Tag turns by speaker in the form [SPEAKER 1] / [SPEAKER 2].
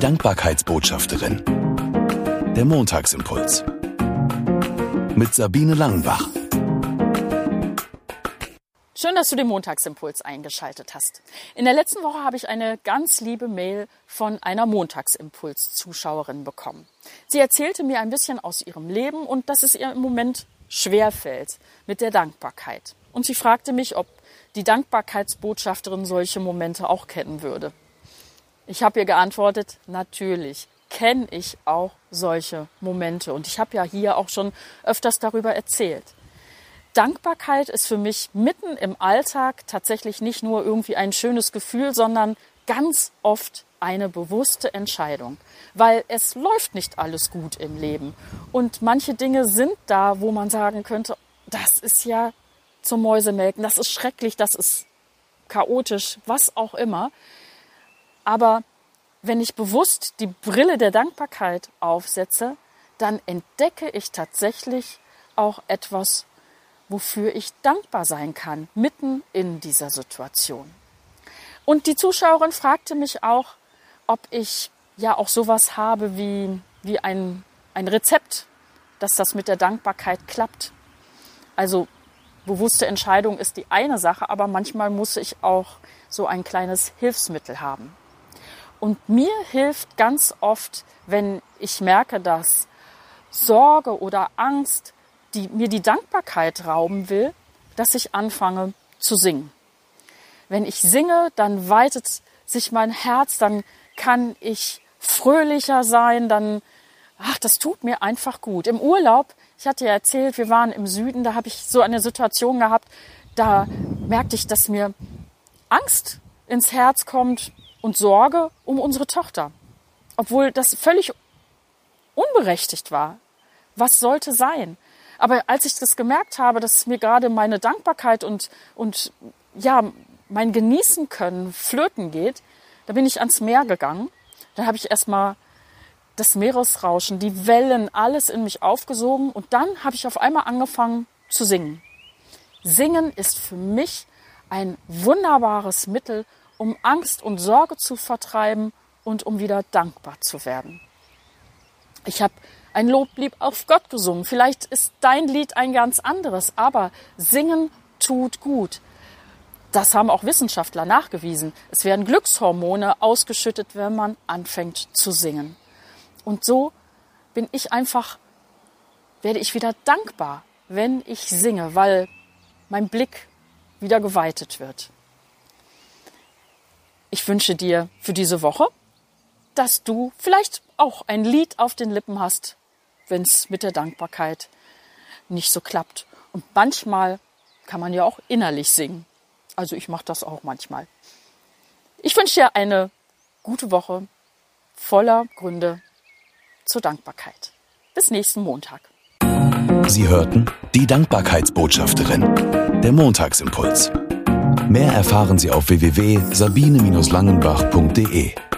[SPEAKER 1] Dankbarkeitsbotschafterin. Der Montagsimpuls. Mit Sabine Langenbach.
[SPEAKER 2] Schön, dass du den Montagsimpuls eingeschaltet hast. In der letzten Woche habe ich eine ganz liebe Mail von einer Montagsimpuls-Zuschauerin bekommen. Sie erzählte mir ein bisschen aus ihrem Leben und dass es ihr im Moment schwerfällt mit der Dankbarkeit. Und sie fragte mich, ob die Dankbarkeitsbotschafterin solche Momente auch kennen würde. Ich habe ihr geantwortet, natürlich kenne ich auch solche Momente. Und ich habe ja hier auch schon öfters darüber erzählt. Dankbarkeit ist für mich mitten im Alltag tatsächlich nicht nur irgendwie ein schönes Gefühl, sondern ganz oft eine bewusste Entscheidung, weil es läuft nicht alles gut im Leben und manche Dinge sind da, wo man sagen könnte, das ist ja zum Mäusemelken, das ist schrecklich, das ist chaotisch, was auch immer. Aber wenn ich bewusst die Brille der Dankbarkeit aufsetze, dann entdecke ich tatsächlich auch etwas, wofür ich dankbar sein kann, mitten in dieser Situation. Und die Zuschauerin fragte mich auch, ob ich ja auch sowas habe wie, wie ein, ein Rezept, dass das mit der Dankbarkeit klappt. Also bewusste Entscheidung ist die eine Sache, aber manchmal muss ich auch so ein kleines Hilfsmittel haben. Und mir hilft ganz oft, wenn ich merke, dass Sorge oder Angst die, mir die Dankbarkeit rauben will, dass ich anfange zu singen. Wenn ich singe, dann weitet sich mein Herz, dann kann ich fröhlicher sein, dann, ach, das tut mir einfach gut. Im Urlaub, ich hatte ja erzählt, wir waren im Süden, da habe ich so eine Situation gehabt, da merkte ich, dass mir Angst ins Herz kommt und Sorge um unsere Tochter. Obwohl das völlig unberechtigt war. Was sollte sein? Aber als ich das gemerkt habe, dass mir gerade meine Dankbarkeit und, und ja, mein Genießen können flöten geht, da bin ich ans Meer gegangen. Da habe ich erstmal das Meeresrauschen, die Wellen, alles in mich aufgesogen und dann habe ich auf einmal angefangen zu singen. Singen ist für mich ein wunderbares Mittel, um Angst und Sorge zu vertreiben und um wieder dankbar zu werden. Ich habe ein Loblied auf Gott gesungen. Vielleicht ist dein Lied ein ganz anderes, aber singen tut gut. Das haben auch Wissenschaftler nachgewiesen. Es werden Glückshormone ausgeschüttet, wenn man anfängt zu singen. Und so bin ich einfach, werde ich wieder dankbar, wenn ich singe, weil mein Blick wieder geweitet wird. Ich wünsche dir für diese Woche, dass du vielleicht auch ein Lied auf den Lippen hast, wenn es mit der Dankbarkeit nicht so klappt. Und manchmal kann man ja auch innerlich singen. Also ich mache das auch manchmal. Ich wünsche dir eine gute Woche voller Gründe zur Dankbarkeit. Bis nächsten Montag.
[SPEAKER 1] Sie hörten die Dankbarkeitsbotschafterin, der Montagsimpuls. Mehr erfahren Sie auf www.sabine-langenbach.de.